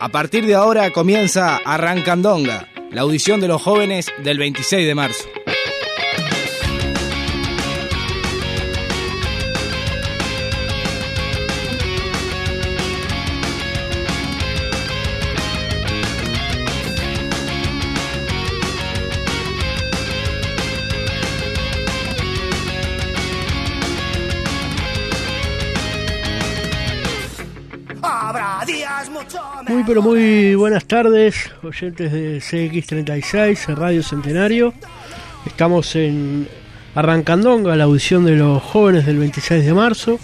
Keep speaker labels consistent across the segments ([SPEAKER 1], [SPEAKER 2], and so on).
[SPEAKER 1] A partir de ahora comienza Arrancandonga, la audición de los jóvenes del 26 de marzo.
[SPEAKER 2] Pero muy buenas tardes, oyentes de CX36, Radio Centenario. Estamos en Arrancandonga, la audición de los jóvenes del 26 de marzo.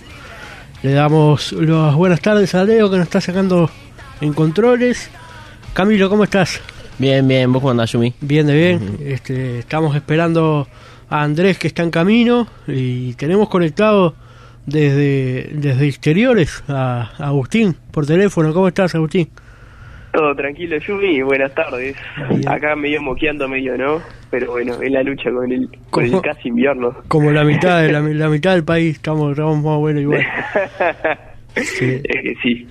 [SPEAKER 2] Le damos las buenas tardes a Leo que nos está sacando en controles. Camilo, ¿cómo estás?
[SPEAKER 3] Bien, bien, ¿vos cómo andás, Yumi?
[SPEAKER 2] Bien, de bien. este, estamos esperando a Andrés que está en camino y tenemos conectado desde, desde exteriores a, Agustín por teléfono. ¿Cómo estás, Agustín?
[SPEAKER 4] Todo tranquilo, Yumi. Buenas tardes. Acá medio moqueando medio, ¿no? Pero bueno, en la lucha con el, con el casi invierno.
[SPEAKER 2] Como la mitad de la, mitad del país, estamos, estamos más o menos igual.
[SPEAKER 4] sí. Es que sí.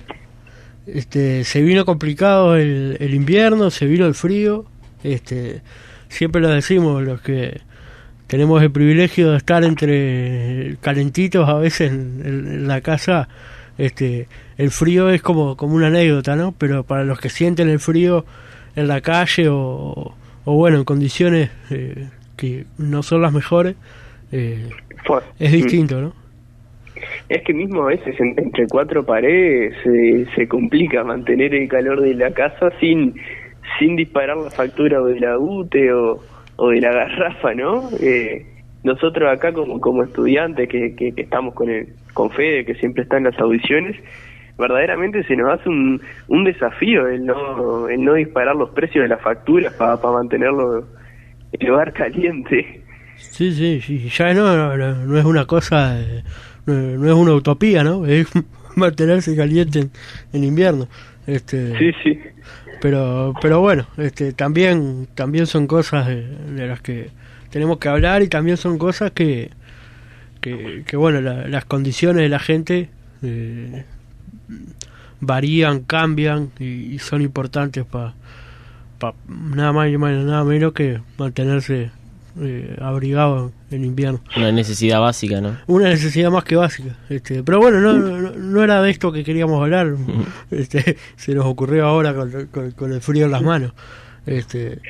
[SPEAKER 2] Este, se vino complicado el, el invierno, se vino el frío. Este, siempre lo decimos los que tenemos el privilegio de estar entre calentitos a veces en, la casa este el frío es como como una anécdota no pero para los que sienten el frío en la calle o, o bueno en condiciones eh, que no son las mejores eh, es distinto no
[SPEAKER 4] es que mismo a veces entre cuatro paredes se complica mantener el calor de la casa sin sin disparar la factura de la UTE o o de la garrafa, ¿no? Eh, nosotros acá como, como estudiantes que, que, estamos con, el, con Fede, que siempre está en las audiciones, verdaderamente se nos hace un, un desafío el no, el no disparar los precios de las facturas para mantenerlo el hogar caliente.
[SPEAKER 2] Sí, sí, sí, ya no, no, es una cosa, no, es una utopía, ¿no? Es mantenerse caliente en, invierno. Este,
[SPEAKER 4] sí, sí
[SPEAKER 2] pero pero bueno este también también son cosas de, las que tenemos que hablar y también son cosas que que, bueno las condiciones de la gente eh, varían cambian y, son importantes para nada más y nada menos que mantenerse eh, abrigado en invierno.
[SPEAKER 3] Una necesidad básica, ¿no?
[SPEAKER 2] Una necesidad más que básica. Este, pero bueno, no, no, era de esto que queríamos hablar. Este, se nos ocurrió ahora con, el frío en las manos. Este,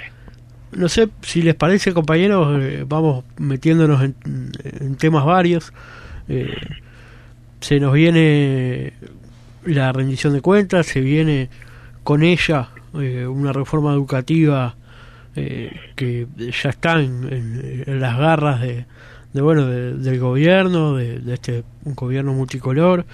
[SPEAKER 2] no sé si les parece, compañeros, eh, vamos metiéndonos en, temas varios. Eh, se nos viene la rendición de cuentas, se viene con ella eh, una reforma educativa que ya están en, las garras de, bueno del gobierno, de, este un gobierno multicolor,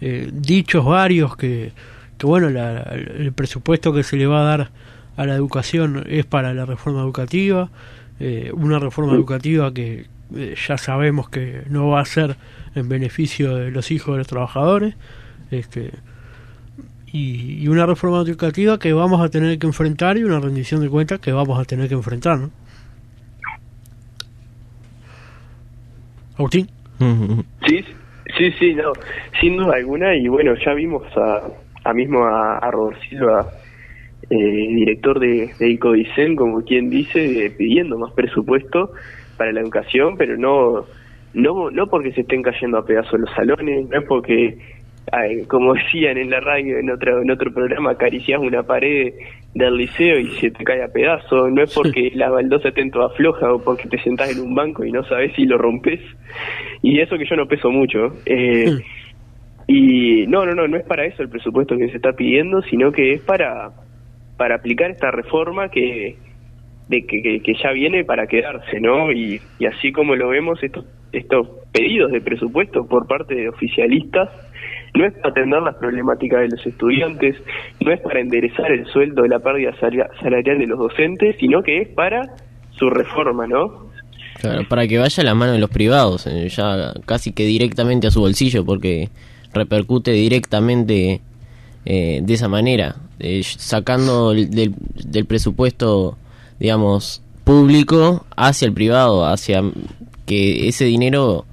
[SPEAKER 2] dichos varios que, que bueno el presupuesto que se le va a dar a la educación es para la reforma educativa, eh, una reforma educativa que ya sabemos que no va a ser en beneficio de los hijos de los trabajadores, este y, una reforma educativa que vamos a tener que enfrentar y una rendición de cuentas que vamos a tener que enfrentar, ¿no? Agustín.
[SPEAKER 4] Sí, sí, sí, no, sin duda alguna y bueno, ya vimos a, a mismo a, a Silva, eh, director de, de ICODICEN, como quien dice, eh, pidiendo más presupuesto para la educación, pero no, no, no porque se estén cayendo a pedazos los salones, no es porque como decían en la radio en otro en otro programa acaricias una pared del liceo y se te cae a pedazo no es porque la baldosa esté en toda floja o porque te sentás en un banco y no sabes si lo rompes y eso que yo no peso mucho eh, y no no no no es para eso el presupuesto que se está pidiendo sino que es para para aplicar esta reforma que de que, que, ya viene para quedarse no y, y así como lo vemos estos estos pedidos de presupuesto por parte de oficialistas no es para atender las problemáticas de los estudiantes, no es para enderezar el sueldo de la pérdida salarial de los docentes, sino que es para su reforma, ¿no?
[SPEAKER 3] Claro, para que vaya a la mano de los privados, eh, ya casi que directamente a su bolsillo, porque repercute directamente eh, de esa manera, eh, sacando del, del presupuesto, digamos, público hacia el privado, hacia que ese dinero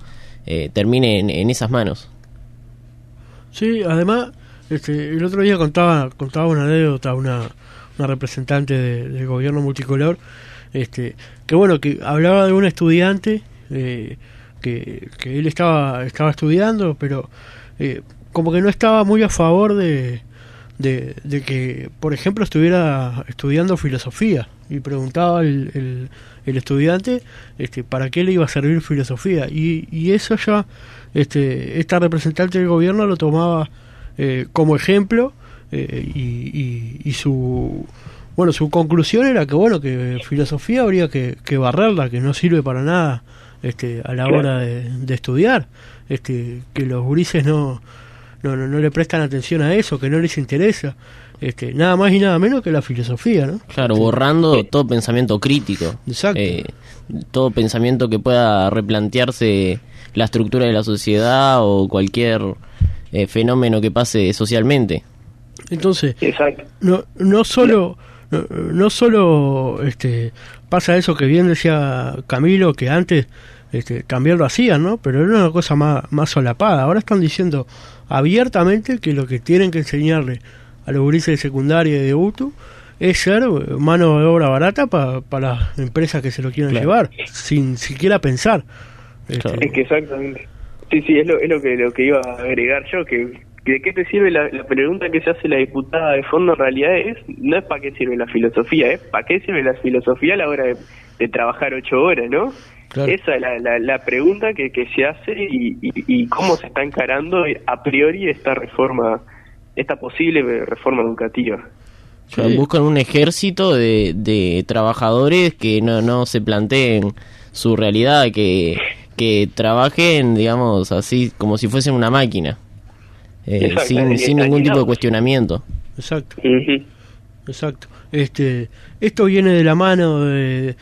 [SPEAKER 3] termine en esas manos.
[SPEAKER 2] Sí, además Este, el otro día contaba contaba una anécdota una, una representante del gobierno multicolor este que bueno que hablaba de un estudiante eh, que, que él estaba estaba estudiando pero eh, como que no estaba muy a favor de, de, de, que por ejemplo estuviera estudiando filosofía y preguntaba el, el, el, estudiante este para qué le iba a servir filosofía y, y eso ya este esta representante del gobierno lo tomaba eh, como ejemplo eh, y, y, y, su bueno su conclusión era que bueno que filosofía habría que, que barrerla que no sirve para nada este a la hora de, de estudiar este que los grises no no, no no le prestan atención a eso que no les interesa este, nada más y nada menos que la filosofía, ¿no?
[SPEAKER 3] Claro, borrando todo pensamiento crítico.
[SPEAKER 2] Exacto.
[SPEAKER 3] Eh, todo pensamiento que pueda replantearse la estructura de la sociedad o cualquier eh, fenómeno que pase socialmente.
[SPEAKER 2] Entonces,
[SPEAKER 4] Exacto.
[SPEAKER 2] no, no solo, no, no solo este, pasa eso que bien decía Camilo, que antes este, también lo hacían, ¿no? Pero era una cosa más, más solapada. Ahora están diciendo abiertamente que lo que tienen que enseñarle a los gurises de secundaria y de UTU es ser mano de obra barata para pa las empresas que se lo quieran
[SPEAKER 3] Claro.
[SPEAKER 2] llevar, sin siquiera pensar.
[SPEAKER 3] Claro.
[SPEAKER 2] Este,
[SPEAKER 4] Es que exactamente. Sí, sí, es lo, es lo que lo que iba a agregar yo, que, que ¿de qué te sirve la, la pregunta que se hace la diputada de fondo en realidad es, no es para qué sirve la filosofía, es para qué sirve la filosofía a la hora de, de trabajar ocho horas, ¿no?
[SPEAKER 2] Claro.
[SPEAKER 4] Esa es la, la, la pregunta que, que se hace y, y, y cómo se está encarando a priori esta reforma, esta posible reforma educativa.
[SPEAKER 2] Sí.
[SPEAKER 3] Buscan un ejército de, de trabajadores que no, no se planteen su realidad, que, que trabajen, digamos, así como si fuesen una máquina, eh, sin, sin ningún tipo de cuestionamiento.
[SPEAKER 2] exacto.
[SPEAKER 4] Ujú.
[SPEAKER 2] Exacto. Este, esto viene de la mano de,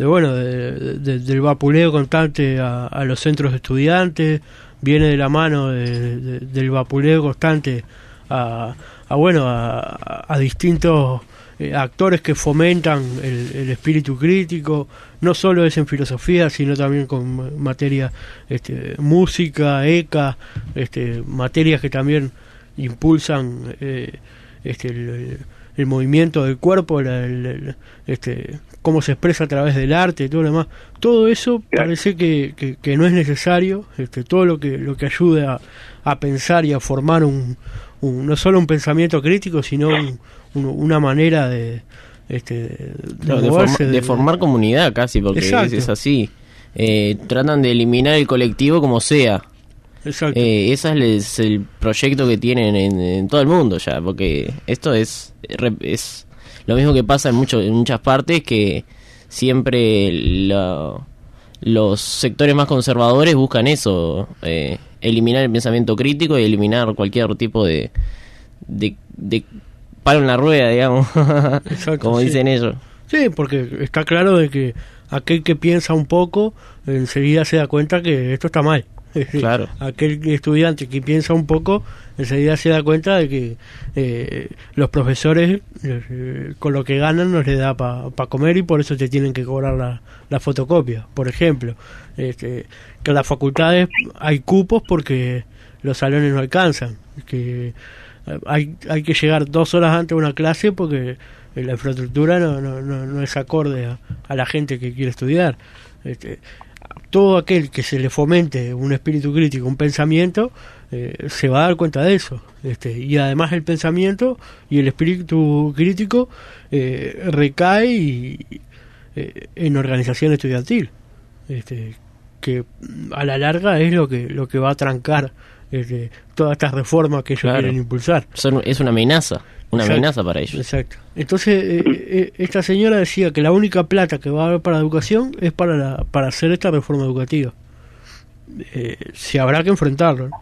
[SPEAKER 2] de bueno, de- de- del vapuleo constante a, a los centros de estudiantes, viene de la mano de- de- del vapuleo constante a, a bueno, a, a distintos eh, actores que fomentan el, el espíritu crítico, no solo es en filosofía, sino también con materia este, música, ECA, este, materias que también impulsan eh, este, el movimiento del cuerpo, la- el- el- este, cómo se expresa a través del arte y todo lo demás. Todo eso
[SPEAKER 4] Claro.
[SPEAKER 2] parece que, que, que no es necesario, este, todo lo que, lo que ayude a, a pensar y a formar un, un- no solo un pensamiento crítico, sino un- un- una manera de, este, de,
[SPEAKER 3] Claro, de,
[SPEAKER 2] moverse,
[SPEAKER 3] forma- de
[SPEAKER 2] de-
[SPEAKER 3] formar comunidad casi, porque es, es así. Eh, tratan de eliminar el colectivo como sea.
[SPEAKER 2] Exacto.
[SPEAKER 3] Eh, ese es el, es el proyecto que tienen en, en todo el mundo ya, porque esto es, es lo mismo que pasa en, mucho, en muchas partes, que siempre lo- los sectores más conservadores buscan eso, eh, eliminar el pensamiento crítico y eliminar cualquier tipo de, de, de palo en la rueda, digamos,
[SPEAKER 2] Exacto,
[SPEAKER 3] como
[SPEAKER 2] sí.
[SPEAKER 3] dicen ellos.
[SPEAKER 2] Sí, porque está claro de que aquel que piensa un poco enseguida se da cuenta que esto está mal.
[SPEAKER 3] Claro.
[SPEAKER 2] Aquel estudiante que piensa un poco enseguida se da cuenta de que eh, los profesores eh, con lo que ganan no les da para comer y por eso te tienen que cobrar la, la fotocopia, por ejemplo. Este, que las facultades hay cupos porque los salones no alcanzan. Que eh, hay, hay que llegar dos horas antes de una clase porque la infraestructura no, no, no, no es acorde a, a la gente que quiere estudiar. Este, todo aquel que se le fomente un espíritu crítico, un pensamiento, eh, se va a dar cuenta de eso. Este, y además el pensamiento y el espíritu crítico eh, recae y, eh, en organización estudiantil, este, que mm, a la larga es lo que lo que va a trancar este, todas estas reformas que ellos
[SPEAKER 3] Claro.
[SPEAKER 2] quieren impulsar.
[SPEAKER 3] Son- es una amenaza, una
[SPEAKER 2] Exacto.
[SPEAKER 3] amenaza para ellos.
[SPEAKER 2] Exacto. Entonces, eh, eh, esta señora decía que la única plata que va a haber para educación es para, la, para hacer esta reforma educativa. Eh, se habrá que enfrentarlo. ¿no?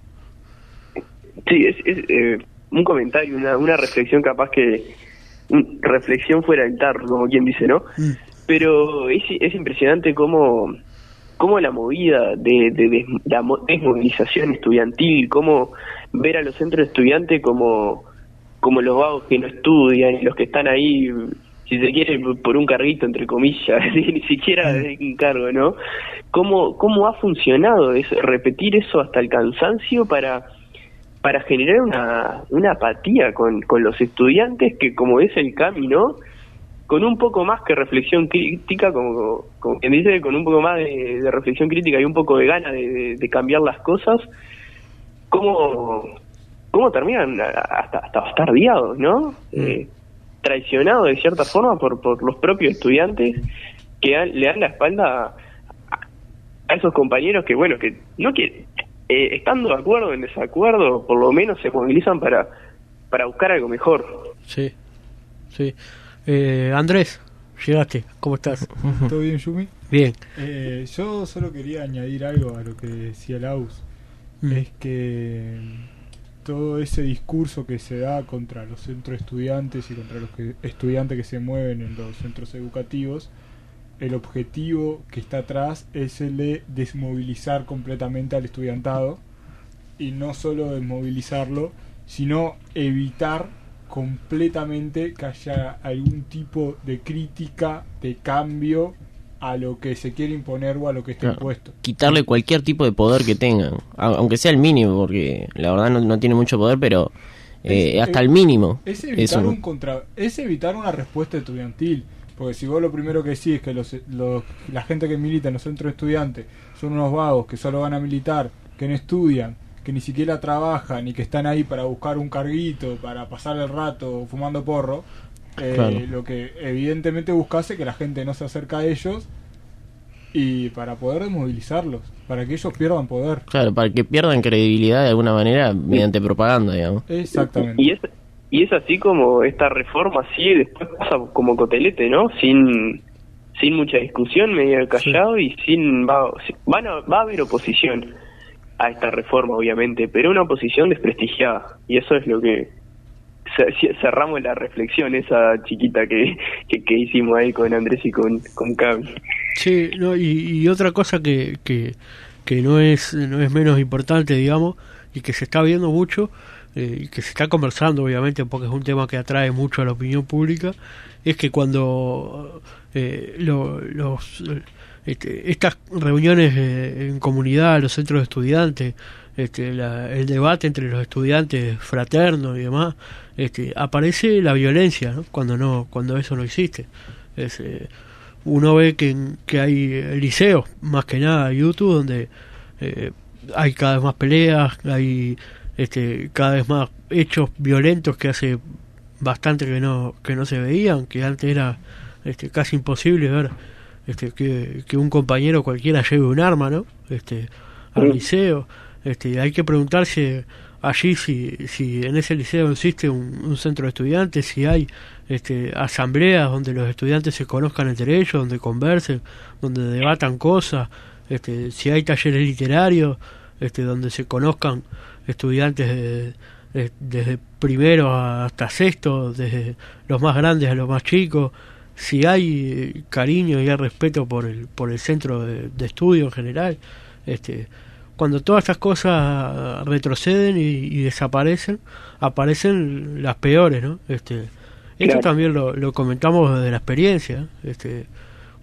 [SPEAKER 4] Sí, es, es, eh, un comentario, una, una reflexión capaz que... un- reflexión fuera del tarro, como quien dice, ¿no?
[SPEAKER 2] Mm.
[SPEAKER 4] Pero es, es impresionante cómo, cómo la movida de, de, des- la mo- desmovilización estudiantil, cómo ver a los centros de estudiantes como, como los vagos que no estudian y los que están ahí, si se quiere, por un carguito, entre comillas, ni siquiera de un cargo, ¿no? ¿Cómo, cómo ha funcionado eso, repetir eso hasta el cansancio para para generar una, una apatía con, con los estudiantes que como es el camino, con un poco más que reflexión crítica, como, como quien dice, con un poco más de, reflexión crítica y un poco de gana de, cambiar las cosas, ¿cómo, cómo terminan hasta, hasta bastardeados, ¿no? Mm. Eh, traicionados de cierta forma por, por los propios estudiantes que le dan la espalda a, esos compañeros que, bueno, que no que eh, estando de acuerdo o en desacuerdo, por lo menos se movilizan para, para buscar algo mejor.
[SPEAKER 2] Sí, sí. Eh, Andrés, llegaste, ¿cómo estás?
[SPEAKER 5] ¿Todo bien, Yumi?
[SPEAKER 2] Bien.
[SPEAKER 5] Eh, yo solo quería añadir algo a lo que decía Laus. Mm. Es que todo ese discurso que se da contra los centros estudiantes y contra los estudiantes que se mueven en los centros educativos, el objetivo que está atrás es el de desmovilizar completamente al estudiantado y no solo desmovilizarlo, sino evitar completamente que haya algún tipo de crítica, de cambio a lo que se quiere imponer o a lo que está impuesto.
[SPEAKER 3] Quitarle cualquier tipo de poder que tengan, aunque sea el mínimo, porque la verdad no, tiene mucho poder, pero eh, hasta el mínimo.
[SPEAKER 5] Es evitar, un contra, es evitar una respuesta estudiantil. Porque si vos lo primero que decís es que los, la gente que milita en los centros estudiantes son unos vagos que solo van a militar, que no estudian, que ni siquiera trabajan y que están ahí para buscar un carguito, para pasar el rato fumando porro, eh, lo que evidentemente buscase que la gente no se acerca a ellos y para poder desmovilizarlos, para que ellos pierdan poder.
[SPEAKER 3] Claro, para que pierdan credibilidad de alguna manera mediante propaganda, digamos.
[SPEAKER 5] Exactamente.
[SPEAKER 4] Y es, y es así como esta reforma sigue después pasa como cotelete, ¿no? Sin sin mucha discusión, medio callado y sin va, van va a haber oposición a esta reforma, obviamente, pero una oposición desprestigiada. Y eso es lo que cerramos la reflexión esa chiquita que, que, hicimos ahí con Andrés y con, con
[SPEAKER 2] Sí, no, y, otra cosa que, que, que no es no es menos importante, digamos, y que se está viendo mucho eh, que se está conversando obviamente porque es un tema que atrae mucho a la opinión pública, es que cuando eh, los, este, estas reuniones eh, en comunidad, los centros de estudiantes, este, el debate entre los estudiantes fraternos y demás, este, aparece la violencia cuando no cuando eso no existe. Es, uno ve que, que hay liceos, más que nada YouTube, donde hay cada vez más peleas, hay este, cada vez más hechos violentos que hace bastante que no que no se veían que antes era este, casi imposible ver este, que, un compañero cualquiera lleve un arma no este al liceo. Este hay que preguntarse allí si, si en ese liceo existe un, centro de estudiantes si hay este, asambleas donde los estudiantes se conozcan entre ellos donde conversen donde debatan cosas este, si hay talleres literarios este, donde se conozcan estudiantes desde primero hasta sexto, desde los más grandes a los más chicos, si hay cariño y hay respeto por el, por el centro de, estudio en general, este, cuando todas estas cosas retroceden y, desaparecen, aparecen las peores, ¿no? Este, esto también lo, lo, comentamos desde la experiencia, este,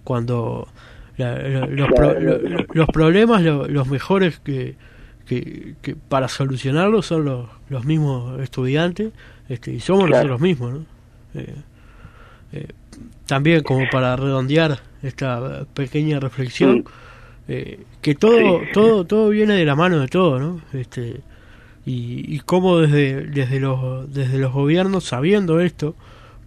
[SPEAKER 2] cuando los, los, problemas, los mejores que que, para solucionarlo son los, los mismos estudiantes este, y somos nosotros mismos. ¿no? Eh, eh, también como para redondear esta pequeña reflexión, eh, que todo, todo, todo viene de la mano de todo, ¿no? Este, y, y cómo desde, desde, los, desde los gobiernos, sabiendo esto,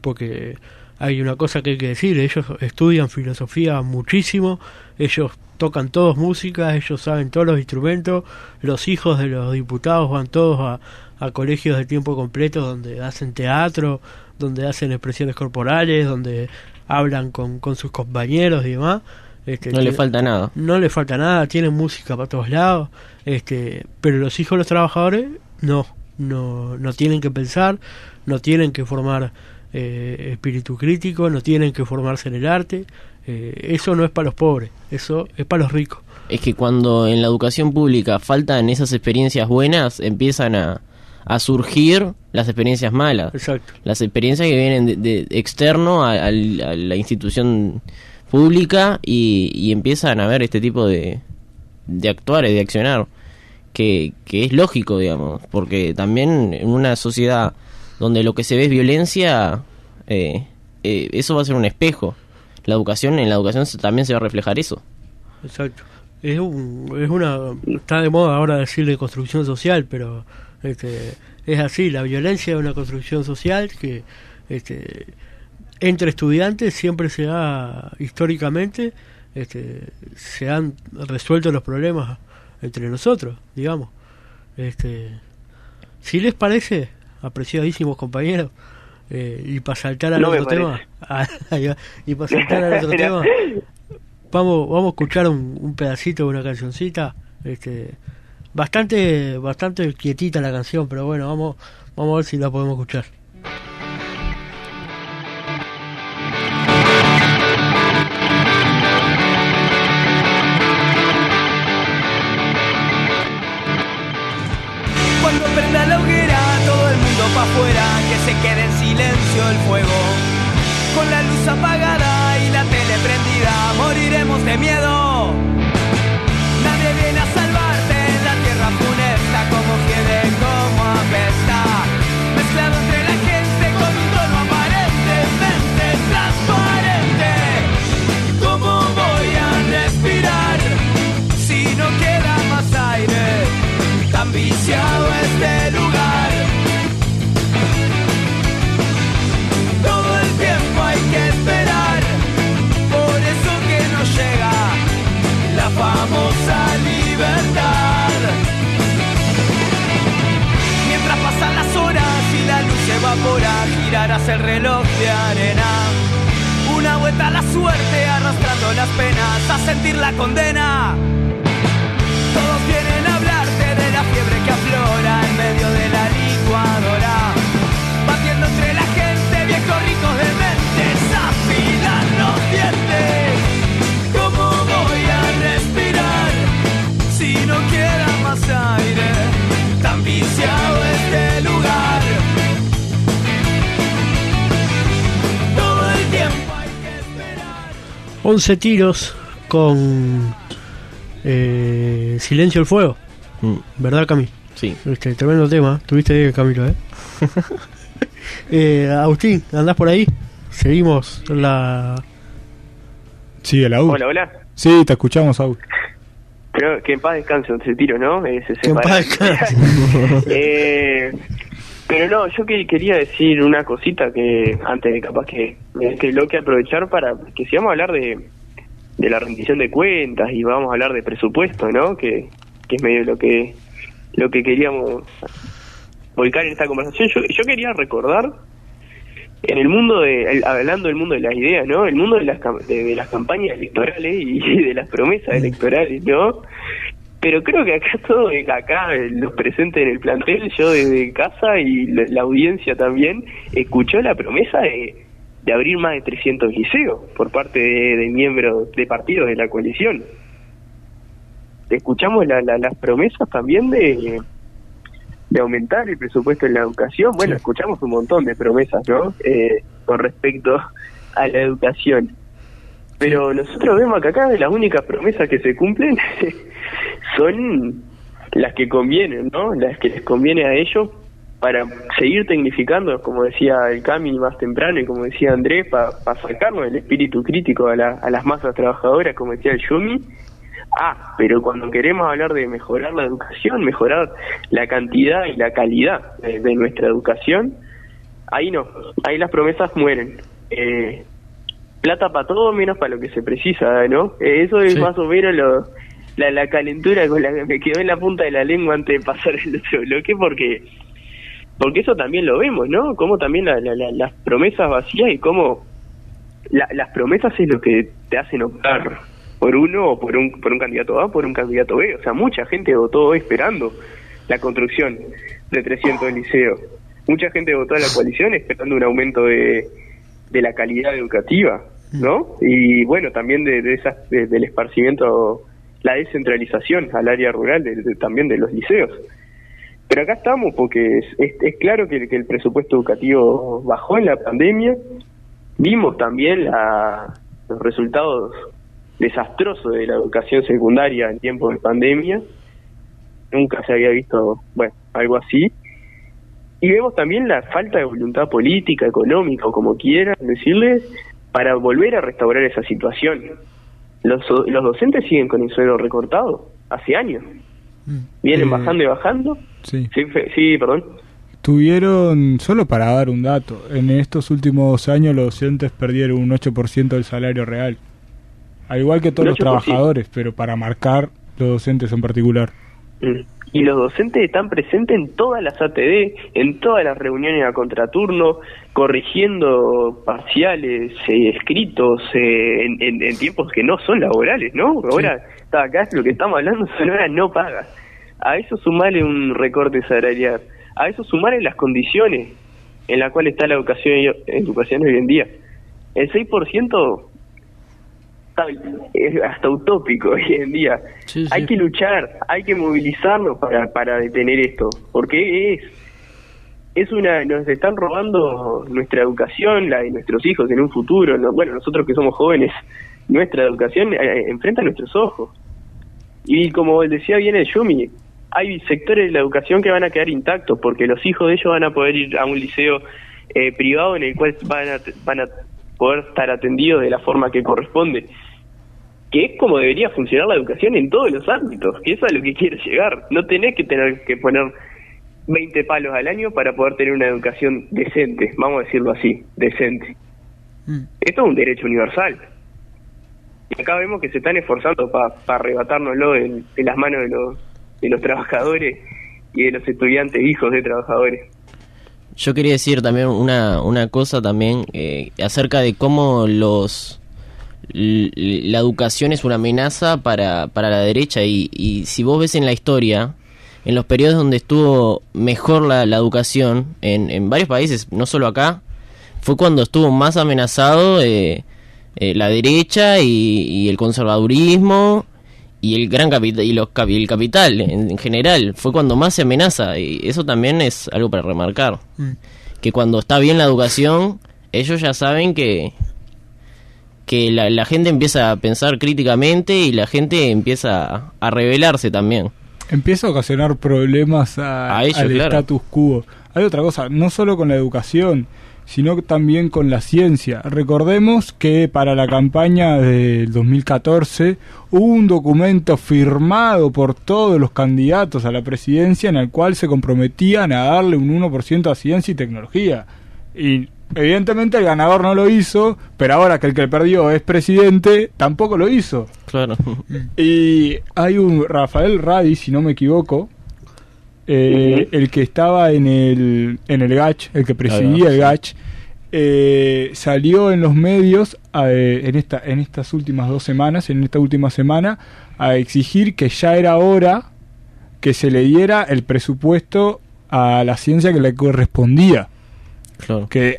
[SPEAKER 2] porque hay una cosa que hay que decir, ellos estudian filosofía muchísimo, ellos tocan todos música, ellos saben todos los instrumentos, los hijos de los diputados van todos a, colegios de tiempo completo donde hacen teatro, donde hacen expresiones corporales, donde hablan con, con sus compañeros y demás.
[SPEAKER 3] Este, no le falta nada.
[SPEAKER 2] No le falta nada, tienen música para todos lados, este, pero los hijos de los trabajadores no, no, no tienen que pensar, no tienen que formar eh, espíritu crítico, no tienen que formarse en el arte, eh, eso no es para los pobres, eso es para los ricos.
[SPEAKER 3] Es que cuando en la educación pública faltan esas experiencias buenas, empiezan a, surgir las experiencias malas.
[SPEAKER 2] Exacto.
[SPEAKER 3] Las experiencias que vienen de, externo a, la institución pública y, empiezan a ver este tipo de, de actuar y de accionar. que, que es lógico, digamos, porque también en una sociedad donde lo que se ve es violencia, eh, eh, eso va a ser un espejo. La educación, en la educación también se va a reflejar eso.
[SPEAKER 2] Exacto. Es, un, es una está de moda ahora decirle construcción social, pero este, es así. La violencia es una construcción social que este, entre estudiantes siempre se ha históricamente este, se han resuelto los problemas entre nosotros, digamos. Este, si les parece, apreciadísimos compañeros, eh, y para saltar al
[SPEAKER 4] No
[SPEAKER 2] otro tema, y para saltar al otro tema, vamos vamos a escuchar un, un pedacito de una cancioncita este bastante bastante quietita la canción pero bueno vamos vamos a ver si la podemos escuchar
[SPEAKER 6] Cuando prenda la hoguera, todo el mundo pa' afuera, que se quede en silencio el fuego. Con la luz apagada y la tele prendida, moriremos de miedo. Evapora, girarás el reloj de arena. Una vuelta a la suerte arrastrando las penas a sentir la condena.
[SPEAKER 2] 11 tiros con eh, Silencio el Fuego
[SPEAKER 3] Mm,
[SPEAKER 2] ¿verdad Cami?
[SPEAKER 3] sí.
[SPEAKER 2] Este, tremendo tema tuviste ahí Camilo ¿eh? eh, Agustín ¿andás por ahí? seguimos la
[SPEAKER 5] Sí, el AU.
[SPEAKER 4] Hola, hola.
[SPEAKER 5] Sí, te escuchamos, AU.
[SPEAKER 4] Creo que en paz descanse ese tiro, ¿no? Eh, se
[SPEAKER 2] Que en paz descanse.
[SPEAKER 4] Eh, pero no, yo que quería decir una cosita que antes de capaz que este bloque aprovechar para que si vamos a hablar de, de la rendición de cuentas y vamos a hablar de presupuesto, ¿no? Que, que es medio lo que lo que queríamos volcar en esta conversación. Yo, yo quería recordar en el mundo de hablando del mundo de las ideas, ¿no? El mundo de las de, de las campañas electorales y de las promesas electorales, ¿no? Pero creo que acá todo, acá los presentes en el plantel, yo desde casa y la, la audiencia también, escuchó la promesa de, de abrir más de 300 liceos por parte de, de miembros de partidos de la coalición. Escuchamos la- la- las promesas también de, de aumentar el presupuesto en la educación. Bueno, escuchamos un montón de promesas, ¿no? Eh, con respecto a la educación. Pero nosotros vemos que acá las únicas promesas que se cumplen son las que convienen, ¿no? Las que les conviene a ellos para seguir tecnificando, como decía el Cami más temprano y como decía Andrés, para sacarnos el espíritu crítico a, la- a las masas trabajadoras, como decía el Yumi. Ah, pero cuando queremos hablar de mejorar la educación, mejorar la cantidad y la calidad de, de nuestra educación, ahí no, ahí las promesas mueren. Eh, plata para todo menos para lo que se precisa, ¿no? Eh, eso es
[SPEAKER 2] Sí.
[SPEAKER 4] más o menos lo, la, la calentura con la que me quedó en la punta de la lengua antes de pasar el otro bloque, porque porque eso también lo vemos, ¿no? Como también la- la- la- las promesas vacías y cómo la- las promesas es lo que te hacen optar por uno o por un, por un candidato A o por un candidato B. O sea, mucha gente votó esperando la construcción de 300 liceos. Mucha gente votó a la coalición esperando un aumento de, de la calidad educativa, ¿no? Y bueno, también de, de esas, de- del esparcimiento, la descentralización al área rural de- también de los liceos. Pero acá estamos porque es, es- es claro que, que el presupuesto educativo bajó en la pandemia. Vimos también la- los resultados desastrosos de la educación secundaria en tiempos de pandemia. nunca se había visto, bueno, algo así. Y vemos también la falta de voluntad política, económica, o como quieran decirles, para volver a restaurar esa situación. Los, los docentes siguen con el suelo recortado, hace años. Vienen
[SPEAKER 5] Eh,
[SPEAKER 4] bajando y bajando.
[SPEAKER 5] Sí.
[SPEAKER 4] Sí, fe- sí, perdón.
[SPEAKER 5] Tuvieron, solo para dar un dato, en estos últimos años los docentes perdieron un 8% del salario real. Al igual que todos los
[SPEAKER 4] 8%.
[SPEAKER 5] trabajadores, pero para marcar los docentes en particular.
[SPEAKER 4] Mm. Y los docentes están presentes en todas las ATD, en todas las reuniones a contraturno, corrigiendo parciales, eh, escritos, eh, en, en- en tiempos que no son laborales, ¿no? Ahora, está acá lo que estamos hablando son horas no pagas. A eso sumarle un recorte salarial, a eso sumarle las condiciones en las cuales está la educación, educación hoy en día. El 6% está- es hasta utópico hoy en día.
[SPEAKER 2] Sí,
[SPEAKER 4] hay
[SPEAKER 2] sí.
[SPEAKER 4] que luchar, hay que movilizarnos para, para detener esto, porque es es una nos están robando nuestra educación, la de nuestros hijos en un futuro. ¿no? Bueno, nosotros que somos jóvenes, nuestra educación eh, enfrenta a nuestros ojos. Y como decía bien el Yumi, hay sectores de la educación que van a quedar intactos porque los hijos de ellos van a poder ir a un liceo eh, privado en el cual van a, van a poder estar atendidos de la forma que corresponde que es como debería funcionar la educación en todos los ámbitos, que eso es a lo que quiere llegar. No tenés que tener que poner 20 palos al año para poder tener una educación decente, vamos a decirlo así, decente.
[SPEAKER 2] Mm.
[SPEAKER 4] Esto es un derecho universal. Y acá vemos que se están esforzando para arrebatárnoslo de, de las manos de los, de los trabajadores y de los estudiantes hijos de trabajadores.
[SPEAKER 3] Yo quería decir también una, una cosa también eh, acerca de cómo los la educación es una amenaza para, para la derecha. Y, y si vos ves en la historia, en los periodos donde estuvo mejor la, la educación, en, en varios países, no solo acá, fue cuando estuvo más amenazado eh, eh, la derecha y, y el conservadurismo y el gran capital y los el capital en, en general. Fue cuando más se amenaza y eso también es algo para remarcar.
[SPEAKER 2] Mm.
[SPEAKER 3] que cuando está bien la educación ellos ya saben que que la, la gente empieza a pensar críticamente y la gente empieza a, rebelarse también
[SPEAKER 5] Empieza a ocasionar problemas a-
[SPEAKER 3] A ellos,
[SPEAKER 5] al
[SPEAKER 3] claro.
[SPEAKER 5] status quo. Hay otra cosa, no solo con la educación, sino también con la ciencia. Recordemos que para la campaña del 2014 hubo un documento firmado por todos los candidatos a la presidencia en el cual se comprometían a darle un 1% a ciencia y tecnología. Y evidentemente el ganador no lo hizo, pero ahora que el que perdió es presidente, tampoco lo hizo.
[SPEAKER 3] claro.
[SPEAKER 5] Y hay un Rafael Radi, si no me equivoco, eh, el que estaba en el, en el GACH, el que presidía el GACH, eh, salió en los medios eh, en, esta, en estas últimas dos semanas, en esta última semana, a exigir que ya era hora que se le diera el presupuesto a la ciencia que le correspondía que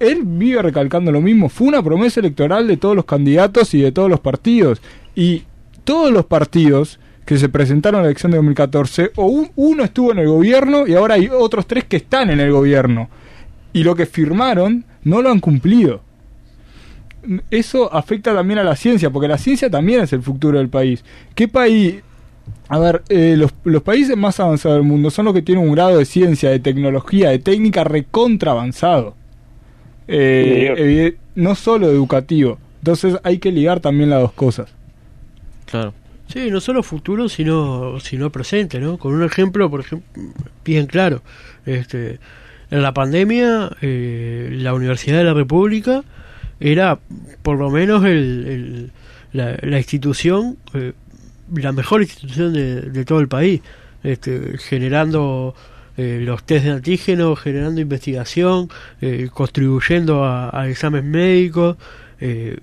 [SPEAKER 5] él vive recalcando lo mismo, fue una promesa electoral de todos los candidatos y de todos los partidos. Y todos los partidos que se presentaron a la elección de 2014, o un- uno estuvo en el gobierno y ahora hay otros tres que están en el gobierno. Y lo que firmaron no lo han cumplido. Eso afecta también a la ciencia, porque la ciencia también es el futuro del país. ¿Qué país? A ver, eh, los, los países más avanzados del mundo son los que tienen un grado de ciencia, de tecnología, de técnica recontra avanzado. Eh, no solo educativo. Entonces hay que ligar también las dos cosas.
[SPEAKER 3] claro
[SPEAKER 2] Sí, no solo futuro, sino, sino presente, ¿no? Con un ejemplo, por ejemplo, bien claro. Este, en la pandemia, eh, la Universidad de la República era, por lo menos, el, el- la, la institución, eh, la mejor institución de, de todo el país, este, generando eh, los test de antígenos, generando investigación, eh, contribuyendo a, a exámenes médicos. eh,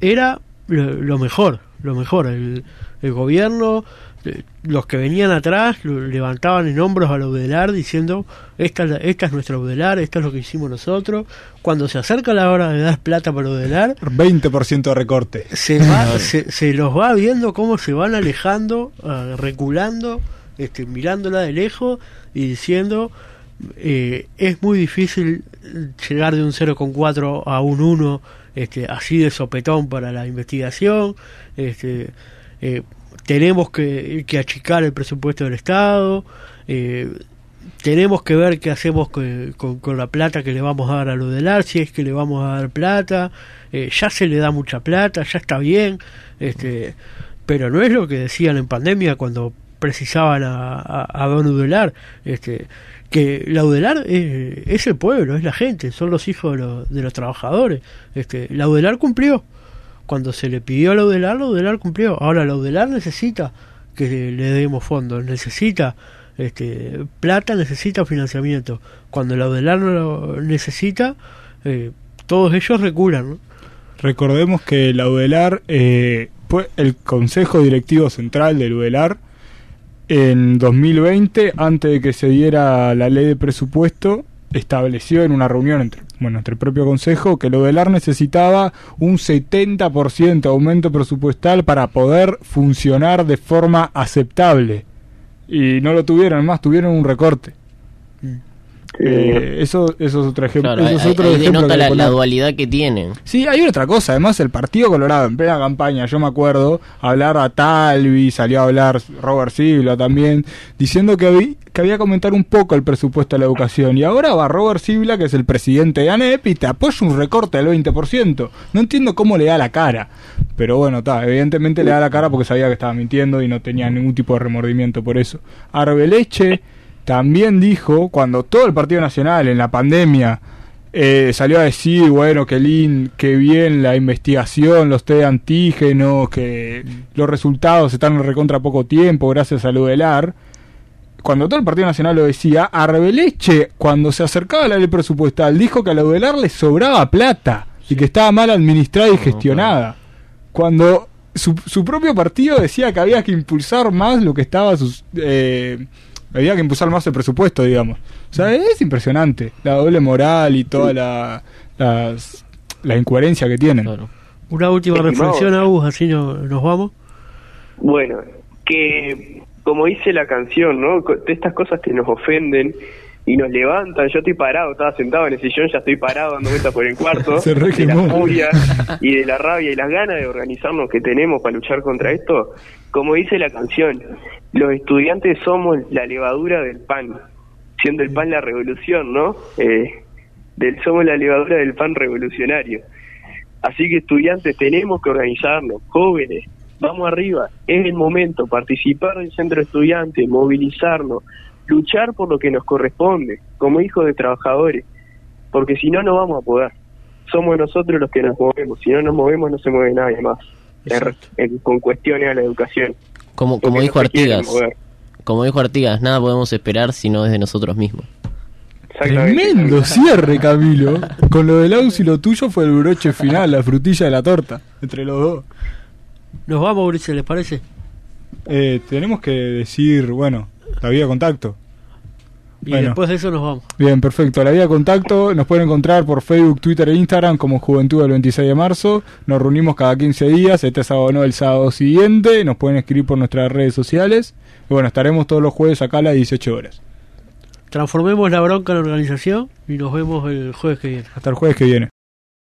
[SPEAKER 2] era lo, lo mejor, lo mejor. El, el gobierno, los que venían atrás, levantaban en hombros a la UDELAR diciendo, esta, es la- esta es nuestra UDELAR, esto es lo que hicimos nosotros. Cuando se acerca la hora de dar plata para UDELAR,
[SPEAKER 5] 20% de recorte.
[SPEAKER 2] se, va, se, se los va viendo cómo se van alejando, ah, reculando, este, mirándola de lejos y diciendo eh, es muy difícil llegar de un 0,4 a un 1 este, así de sopetón para la investigación. Este, eh, tenemos que, que achicar el presupuesto del Estado, eh, tenemos que ver qué hacemos con, la plata que le vamos a dar a lo del si es que le vamos a dar plata, eh, ya se le da mucha plata, ya está bien, este, pero no es lo que decían en pandemia cuando precisaban a Don Udelar, este, que la Udelar es, es el pueblo, es la gente, son los hijos de los, de los trabajadores. Este, la Udelar cumplió. Cuando se le pidió a la Udelar, la Udelar cumplió. Ahora la Udelar necesita que le demos fondos, necesita este, plata, necesita financiamiento. Cuando la Udelar no lo necesita, eh, todos ellos reculan.
[SPEAKER 5] Recordemos que la UDELAR, eh, fue el Consejo Directivo Central del UDELAR, en 2020, antes de que se diera la ley de presupuesto, estableció en una reunión entre, bueno, entre el propio Consejo que el UDELAR necesitaba un 70% aumento presupuestal para poder funcionar de forma aceptable. Y no lo tuvieron, más tuvieron un recorte. Eh, eso, eso es otro ejemplo.
[SPEAKER 3] Claro,
[SPEAKER 5] eso es
[SPEAKER 3] ahí-
[SPEAKER 5] otro
[SPEAKER 3] ahí
[SPEAKER 5] ejemplo
[SPEAKER 3] denota
[SPEAKER 5] que
[SPEAKER 3] la, dualidad que tienen.
[SPEAKER 5] Sí, hay otra cosa. Además, el Partido Colorado en plena campaña, yo me acuerdo, hablar a Talvi, salió a hablar Robert Sigla también, diciendo que, habí- que había que aumentar un poco el presupuesto de la educación. Y ahora va Robert Sigla, que es el presidente de ANEP, y te apoya un recorte del 20%. No entiendo cómo le da la cara. Pero bueno, está, evidentemente le da la cara porque sabía que estaba mintiendo y no tenía ningún tipo de remordimiento por eso. Arbeleche también dijo, cuando todo el Partido Nacional en la pandemia eh, salió a decir, bueno, que lin, que bien la investigación, los test de antígenos, que los resultados están en recontra poco tiempo gracias a lo del AR. Cuando todo el Partido Nacional lo decía, Arbeleche, cuando se acercaba a la ley presupuestal, dijo que a la UDELAR le sobraba plata y que estaba mal administrada y gestionada. Cuando su, su propio partido decía que había que impulsar más lo que estaba sus, eh, había que impulsar más el presupuesto, digamos. O sea, es impresionante la doble moral y toda la, las- la incoherencia que tienen.
[SPEAKER 3] Claro.
[SPEAKER 2] Una última
[SPEAKER 4] Estimado.
[SPEAKER 2] reflexión, Agus, así no- nos vamos.
[SPEAKER 4] Bueno, que como dice la canción, ¿no? De Estas cosas que nos ofenden y nos levantan. Yo estoy parado, estaba sentado en el sillón, ya estoy parado dando vueltas por el cuarto.
[SPEAKER 5] Se
[SPEAKER 4] de la furia y de la rabia y las ganas de organizarnos que tenemos para luchar contra esto. Como dice la canción, los estudiantes somos la levadura del pan, siendo el pan la revolución, ¿no? Eh, del, somos la levadura del pan revolucionario. Así que estudiantes tenemos que organizarnos, jóvenes, vamos arriba, es el momento, participar del centro estudiante, movilizarnos, luchar por lo que nos corresponde, como hijos de trabajadores, porque si no, no vamos a poder. Somos nosotros los que nos movemos, si no nos movemos no se mueve nadie más, en- en- con cuestiones a la educación.
[SPEAKER 3] Como, como dijo
[SPEAKER 4] no
[SPEAKER 3] Artigas, como dijo Artigas, nada podemos esperar si no es de nosotros mismos.
[SPEAKER 5] Tremendo cierre, Camilo. Con lo del Aus y lo tuyo fue el broche final, la frutilla de la torta, entre los dos.
[SPEAKER 2] Nos vamos, Mauricio, ¿les parece?
[SPEAKER 5] Eh, tenemos que decir, bueno, la vía de contacto.
[SPEAKER 2] Y
[SPEAKER 5] Bueno.
[SPEAKER 2] después de eso nos vamos.
[SPEAKER 5] Bien, perfecto. La vía de contacto nos pueden encontrar por Facebook, Twitter e Instagram como Juventud del 26 de marzo. Nos reunimos cada 15 días, este sábado no, el sábado siguiente. Nos pueden escribir por nuestras redes sociales. Y bueno, estaremos todos los jueves acá a las 18 horas.
[SPEAKER 2] Transformemos la bronca en organización y nos vemos el jueves que viene.
[SPEAKER 5] Hasta el jueves que viene.